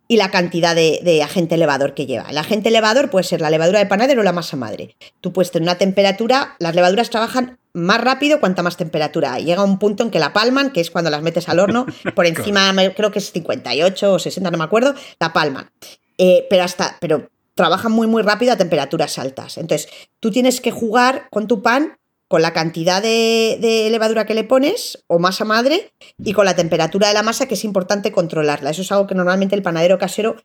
y la cantidad de, agente elevador que lleva. El agente elevador puede ser la levadura de panadero o la masa madre. Tú puedes tener una temperatura, las levaduras trabajan más rápido cuanta más temperatura hay. Llega un punto en que la palman, que es cuando las metes al horno, <laughs> por encima creo que es 58 o 60, no me acuerdo, la palman. Eh, pero hasta, pero trabaja muy, muy rápido a temperaturas altas. Entonces, tú tienes que jugar con tu pan con la cantidad de, levadura que le pones o masa madre y con la temperatura de la masa que es importante controlarla. Eso es algo que normalmente el panadero casero,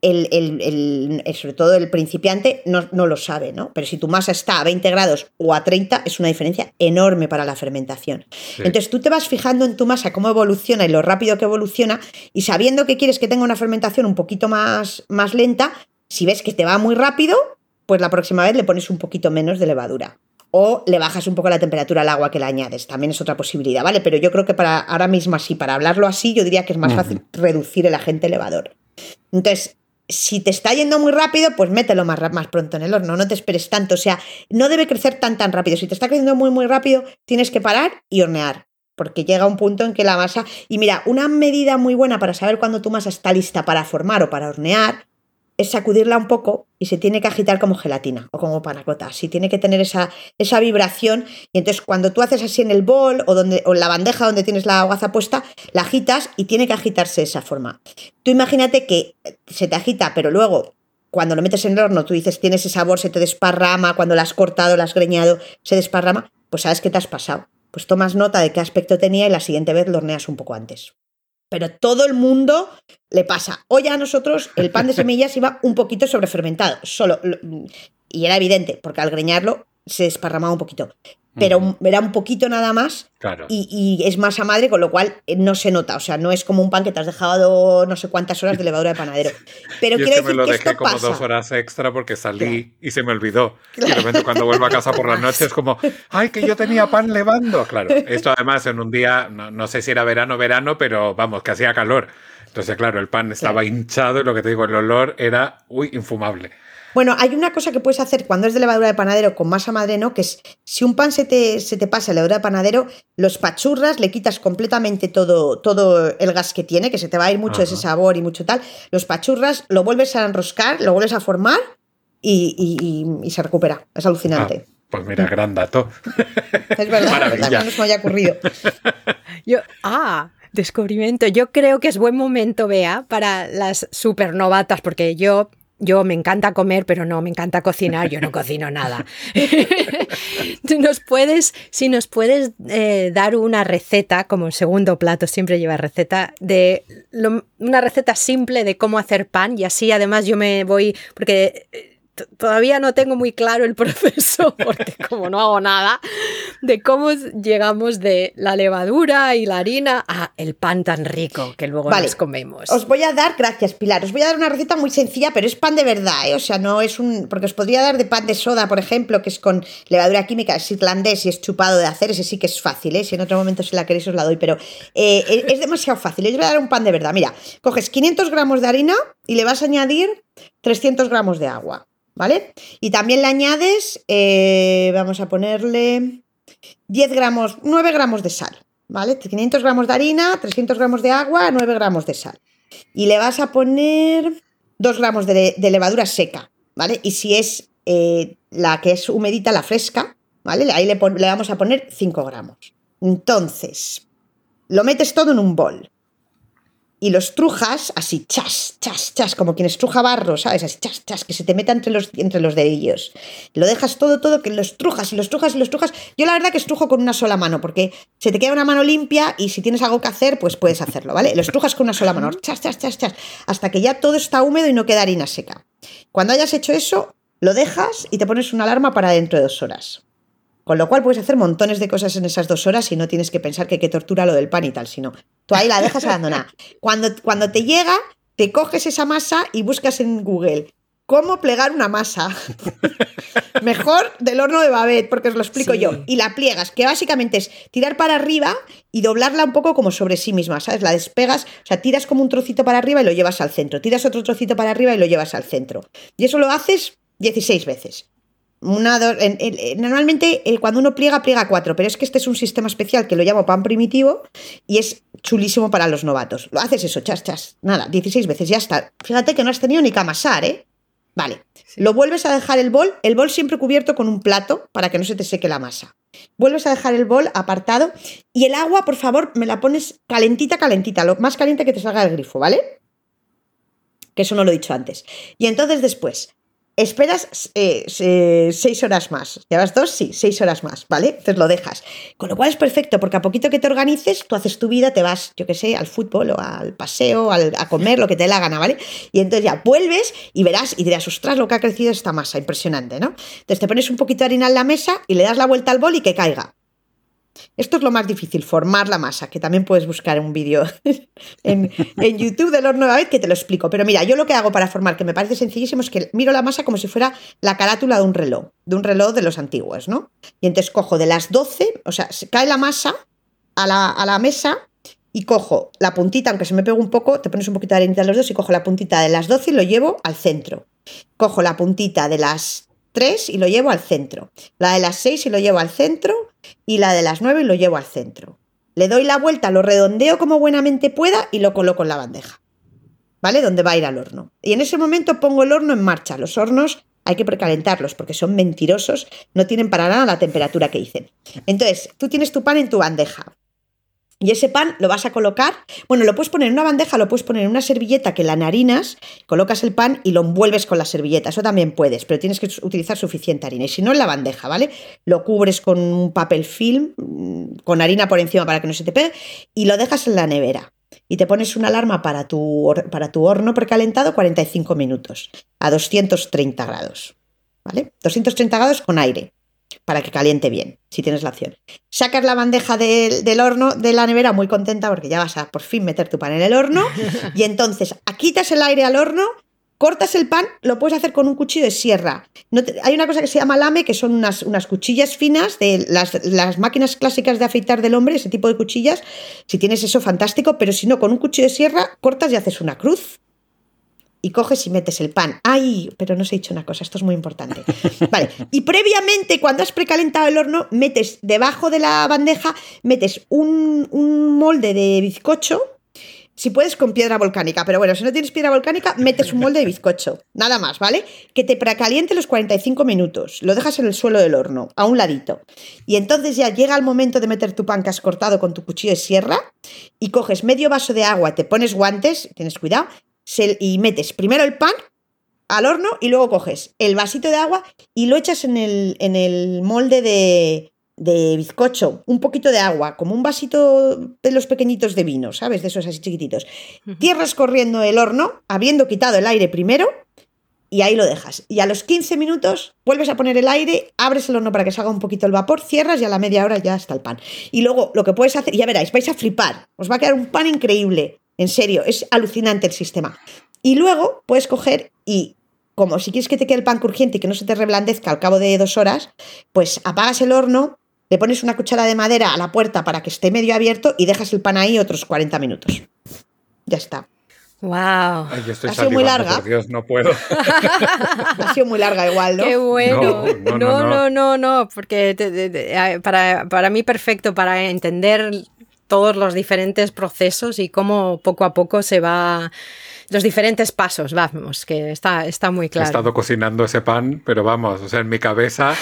el, sobre todo el principiante, no, lo sabe, ¿no? Pero si tu masa está a 20 grados o a 30 es una diferencia enorme para la fermentación. Entonces tú te vas fijando en tu masa cómo evoluciona y lo rápido que evoluciona y sabiendo que quieres que tenga una fermentación un poquito más, más lenta, si ves que te va muy rápido, pues la próxima vez le pones un poquito menos de levadura. O le bajas un poco la temperatura al agua que le añades. También es otra posibilidad, ¿vale? Pero yo creo que para ahora mismo así, para hablarlo así, yo diría que es más fácil reducir el agente elevador. Entonces, si te está yendo muy rápido, pues mételo más, más pronto en el horno, no te esperes tanto. O sea, no debe crecer tan tan rápido. Si te está creciendo muy muy rápido, tienes que parar y hornear. Porque llega un punto en que la masa. Y mira, una medida muy buena para saber cuándo tu masa está lista para formar o para hornear es sacudirla un poco y se tiene que agitar como gelatina o como panacota. Si tiene que tener esa, esa vibración. Y entonces cuando tú haces así en el bol o, donde, o en la bandeja donde tienes la hogaza puesta, la agitas y tiene que agitarse de esa forma. Tú imagínate que se te agita, pero luego cuando lo metes en el horno tú dices tienes ese sabor, se te desparrama, cuando la has cortado, la has greñado, se desparrama, pues sabes que te has pasado. Pues tomas nota de qué aspecto tenía y la siguiente vez lo horneas un poco antes pero todo el mundo le pasa. Hoy a nosotros el pan de <laughs> semillas iba un poquito sobrefermentado, solo, y era evidente, porque al greñarlo se desparramaba un poquito pero era un poquito nada más y, es masa madre, con lo cual eh, no se nota. O sea, no es como un pan que te has dejado no sé cuántas horas de levadura de panadero. <laughs> Pero quiero es que me lo dejé como dos horas extra porque salí y se me olvidó. de repente cuando vuelvo a casa por la noche es como, ¡ay, que yo tenía pan levando! Claro, esto además en un día, no, sé si era verano, verano, pero vamos, que hacía calor. Entonces, claro, el pan estaba hinchado y lo que te digo, el olor era, uy, infumable. Bueno, hay una cosa que puedes hacer cuando es de levadura de panadero con masa madre, ¿no? Que es, si un pan se te, se te pasa levadura de panadero, los pachurras, le quitas completamente todo, todo el gas que tiene, que se te va a ir mucho ese sabor y mucho tal. Los pachurras, lo vuelves a enroscar, lo vuelves a formar y, se recupera. Es alucinante. Ah, pues mira, gran dato. Es verdad, también nos me haya ocurrido. <laughs> Yo, ah, descubrimiento. Yo creo que es buen momento, Bea, para las supernovatas, porque yo yo me encanta comer, pero no me encanta cocinar, yo no cocino nada. <laughs> nos puedes, si nos puedes eh, dar una receta, como segundo plato siempre lleva receta, de una receta simple de cómo hacer pan y así además yo me voy, porque eh, todavía no tengo muy claro el <laughs> proceso, porque como no hago nada, de cómo llegamos de la levadura y la harina a el pan tan rico que luego nos comemos. Os voy a dar, gracias Pilar, os voy a dar una receta muy sencilla, pero es pan de verdad, ¿eh? o sea, no es un, porque os podría dar de pan de soda, por ejemplo, que es con levadura química, es irlandés y es chupado de hacer, ese sí que es fácil, ¿eh? si en otro momento si la queréis os la doy, pero eh, es demasiado fácil, os voy a dar un pan de verdad, mira, coges 500 gramos de harina y le vas a añadir 300 gramos de agua. ¿Vale? Y también le añades, eh, vamos a ponerle 10 gramos, 9 gramos de sal, ¿vale? 500 gramos de harina, 300 gramos de agua, 9 gramos de sal. Y le vas a poner 2 gramos de, levadura seca, ¿vale? Y si es eh, la que es humedita, la fresca, ¿vale? Ahí le, le vamos a poner 5 gramos. Entonces, lo metes todo en un bol y los trujas así, chas, chas, chas, como quien estruja barro, ¿sabes? Así, chas, chas, que se te meta entre los, entre los dedillos. Lo dejas todo, todo, que los trujas y los trujas y los trujas. Yo la verdad que estrujo con una sola mano, porque se te queda una mano limpia y si tienes algo que hacer, pues puedes hacerlo, ¿vale? Los trujas con una sola mano, chas, chas, chas, chas, hasta que ya todo está húmedo y no queda harina seca. Cuando hayas hecho eso, lo dejas y te pones una alarma para dentro de dos horas. Con lo cual puedes hacer montones de cosas en esas dos horas y no tienes que pensar que qué tortura lo del pan y tal, sino tú ahí la dejas abandonada. <laughs> Cuando, cuando te llega, te coges esa masa y buscas en Google cómo plegar una masa. <laughs> Mejor del horno de Babette, porque os lo explico yo. Y la pliegas, que básicamente es tirar para arriba y doblarla un poco como sobre sí misma, ¿sabes? La despegas, o sea, tiras como un trocito para arriba y lo llevas al centro. Tiras otro trocito para arriba y lo llevas al centro. Y eso lo haces 16 veces. Una, normalmente eh, cuando uno pliega, pliega cuatro, pero es que este es un sistema especial que lo llamo pan primitivo y es chulísimo para los novatos. Lo haces eso, chas, chas, nada, 16 veces, ya está. Fíjate que no has tenido ni que amasar, ¿eh? Vale, lo vuelves a dejar el bol, el bol siempre cubierto con un plato para que no se te seque la masa. Vuelves a dejar el bol apartado y el agua, por favor, me la pones calentita, calentita, lo más caliente que te salga del grifo, ¿vale? Que eso no lo he dicho antes. Y entonces después, Esperas eh, seis horas más. ¿Llevas dos? Sí, seis horas más, ¿vale? Entonces lo dejas. Con lo cual es perfecto, porque a poquito que te organices, tú haces tu vida, te vas, yo qué sé, al fútbol o al paseo, a comer, lo que te dé la gana, ¿vale? Y entonces ya vuelves y verás y dirás, ostras, lo que ha crecido esta masa, impresionante, ¿no? Entonces te pones un poquito de harina en la mesa y le das la vuelta al bol y que caiga. Esto es lo más difícil, formar la masa, que también puedes buscar un vídeo <laughs> en, YouTube del horno de vez que te lo explico. Pero mira, yo lo que hago para formar, que me parece sencillísimo, es que miro la masa como si fuera la carátula de un reloj, de un reloj de los antiguos, ¿no? Y entonces cojo de las 12, o sea, cae la masa a la, a la mesa y cojo la puntita, aunque se me pegue un poco, te pones un poquito de arenita a los dos y cojo la puntita de las 12 y lo llevo al centro. Cojo la puntita de las 3 y lo llevo al centro. La de las 6 y lo llevo al centro y la de las 9 y lo llevo al centro. Le doy la vuelta, lo redondeo como buenamente pueda y lo coloco en la bandeja. ¿Vale? Donde va a ir al horno. Y en ese momento pongo el horno en marcha. Los hornos hay que precalentarlos porque son mentirosos, no tienen para nada la temperatura que dicen. Entonces, tú tienes tu pan en tu bandeja. Y ese pan lo vas a colocar, bueno, lo puedes poner en una bandeja, lo puedes poner en una servilleta que la narinas, colocas el pan y lo envuelves con la servilleta. Eso también puedes, pero tienes que utilizar suficiente harina. Y si no, en la bandeja, ¿vale? Lo cubres con un papel film, mm, con harina por encima para que no se te pegue, y lo dejas en la nevera. Y te pones una alarma para tu, para tu horno precalentado 45 minutos, a 230 grados. ¿Vale? 230 grados con aire para que caliente bien, si tienes la opción. Sacas la bandeja del horno, de la nevera, muy contenta porque ya vas a por fin meter tu pan en el horno. Y <laughs> entonces quitas el aire al horno, cortas el pan, lo puedes hacer con un cuchillo de sierra. hay una cosa que se llama lame, que son unas, unas cuchillas finas de las, las, máquinas clásicas de afeitar del hombre, ese tipo de cuchillas. Si tienes eso, fantástico, pero si no, con un cuchillo de sierra cortas y haces una cruz y coges y metes el pan. ¡Ay! Pero no os he dicho una cosa, esto es muy importante. <laughs> Vale, y previamente, cuando has precalentado el horno, metes debajo de la bandeja, metes un, molde de bizcocho. Si puedes con piedra volcánica, pero bueno, si no tienes piedra volcánica, metes un molde de bizcocho. Nada más, ¿vale? Que te precaliente los 45 minutos. Lo dejas en el suelo del horno, a un ladito. Y entonces ya llega el momento de meter tu pan que has cortado con tu cuchillo de sierra y coges medio vaso de agua, te pones guantes, tienes cuidado, y metes primero el pan al horno y luego coges el vasito de agua y lo echas en el, en el molde de, de bizcocho, un poquito de agua, como un vasito de los pequeñitos de vino, ¿sabes? De esos así chiquititos. Tierras corriendo el horno, habiendo quitado el aire primero, y ahí lo dejas. Y a los 15 minutos vuelves a poner el aire, abres el horno para que salga un poquito el vapor, cierras y a la media hora ya está el pan. Y luego lo que puedes hacer, ya veráis, vais a flipar, os va a quedar un pan increíble. En serio, es alucinante el sistema. Y luego puedes coger y, como si quieres que te quede el pan crujiente y que no se te reblandezca al cabo de dos horas, pues apagas el horno, le pones una cuchara de madera a la puerta para que esté medio abierto y dejas el pan ahí otros 40 minutos. Ya está. Wow. ha sido muy larga. Por Dios, no puedo. <laughs> ha sido muy larga igual, ¿no? Qué bueno. No, no, no, no, porque para, para mí perfecto para entender todos los diferentes procesos y cómo poco a poco se va los diferentes pasos, vamos, que está, está muy claro. He estado cocinando ese pan, pero vamos, o sea, en mi cabeza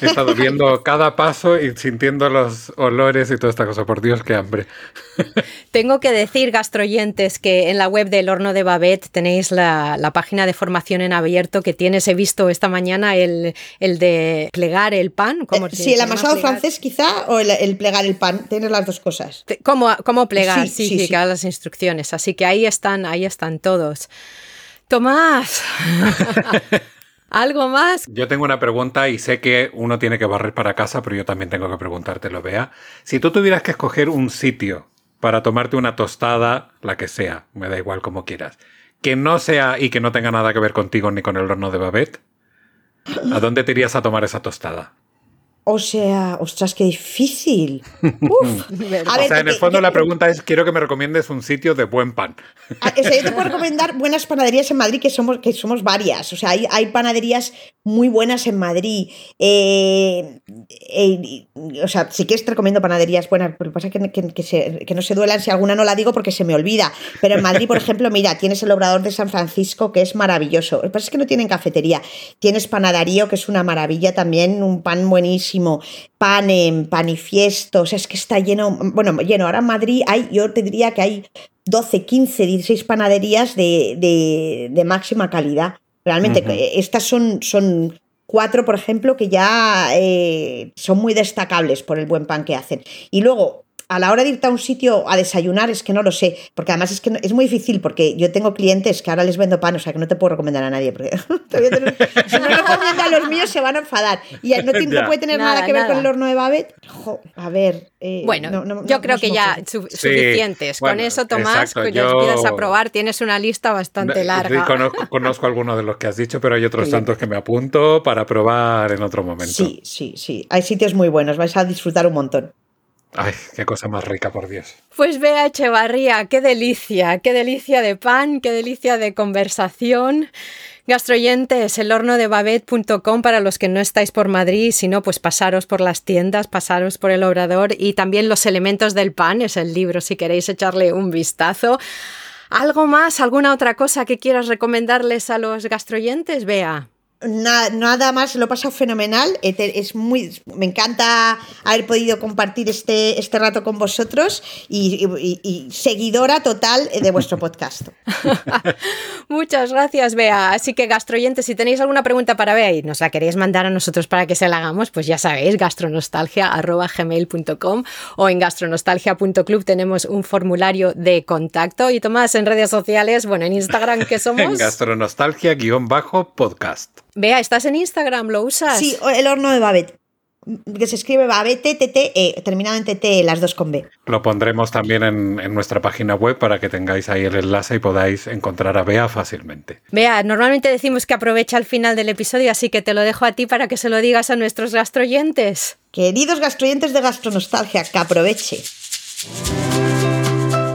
he estado viendo cada paso y sintiendo los olores y toda esta cosa. Por Dios, qué hambre. Tengo que decir, gastroyentes, que en la web del Horno de Babette tenéis la, página de formación en abierto que tienes, he visto esta mañana el, el de plegar el pan. ¿cómo eh, sí, el amasado francés quizá o el, plegar el pan, tienes las dos cosas. ¿Cómo, cómo plegar? Sí, sí, sí, las instrucciones. Así que ahí están, ahí están todos. Tomás. <laughs> ¿Algo más? Yo tengo una pregunta y sé que uno tiene que barrer para casa, pero yo también tengo que preguntártelo, Vea. Si tú tuvieras que escoger un sitio para tomarte una tostada, la que sea, me da igual como quieras, que no sea y que no tenga nada que ver contigo ni con el horno de Babette, ¿a dónde te irías a tomar esa tostada? O sea, ostras, qué difícil. <laughs> Uf. A ver, o sea, en el fondo la pregunta es, quiero que me recomiendes un sitio de buen pan. Ah, o sea, yo te puedo <laughs> recomendar buenas panaderías en Madrid, que somos, que somos varias. O sea, hay, hay panaderías muy buenas en Madrid. Eh, eh, o sea, si quieres te recomiendo panaderías buenas. Lo que pasa es que, que, no se duelan si alguna no la digo porque se me olvida. Pero en Madrid, por ejemplo, mira, tienes el Obrador de San Francisco, que es maravilloso. Lo que pasa es que no tienen cafetería. Tienes Panadarío, que es una maravilla también, un pan buenísimo pan en panifiesto, o sea, es que está lleno, bueno, lleno, ahora en Madrid hay, yo te diría que hay 12, 15, 16 panaderías de, máxima calidad. Realmente, estas son, son cuatro, por ejemplo, que ya eh, son muy destacables por el buen pan que hacen. Y luego, a la hora de irte a un sitio a desayunar es que no lo sé, porque además es que es muy difícil porque yo tengo clientes que ahora les vendo pan, o sea que no te puedo recomendar a nadie, porque <laughs> si no recomiendo a los míos se van a enfadar y no, puede tener nada, que ver con el horno de Babet. a ver. Eh, bueno, yo creo que ya suficientes. con eso, Tomás, que yo... pidas a probar, tienes una lista bastante larga. Conozco, conozco algunos de los que has dicho, pero hay otros tantos que me apunto para probar en otro momento. Sí, sí, sí. Hay sitios muy buenos, vais a disfrutar un montón. Ay, qué cosa más rica, por Dios. Pues vea, Echevarría, qué delicia, qué delicia de pan, qué delicia de conversación. Gastroyentes, el horno de babet.com para los que no estáis por Madrid, sino pues pasaros por las tiendas, pasaros por el obrador y también los elementos del pan, es el libro si queréis echarle un vistazo. ¿Algo más, alguna otra cosa que quieras recomendarles a los gastroyentes? Vea nada más, lo he pasado fenomenal. Es muy, me encanta haber podido compartir este, este rato con vosotros y, seguidora total de vuestro podcast. <laughs> Muchas gracias, Bea. Así que, gastroyentes, si tenéis alguna pregunta para Bea y nos la queréis mandar a nosotros para que se la hagamos, pues ya sabéis, gastronostalgia.gmail.com o en gastronostalgia.club tenemos un formulario de contacto. Y Tomás, en redes sociales, bueno, en Instagram, ¿qué somos? <laughs> En gastronostalgia-podcast. Vea, ¿estás en Instagram? ¿Lo usas? Sí, el horno de Babet. Que se escribe Babete, TT, E, terminado en TT, las dos con B. Lo pondremos también en, nuestra página web para que tengáis ahí el enlace y podáis encontrar a Bea fácilmente. Bea, normalmente decimos que aprovecha al final del episodio, así que te lo dejo a ti para que se lo digas a nuestros gastroyentes. Queridos gastroyentes de Gastronostalgia, que aproveche.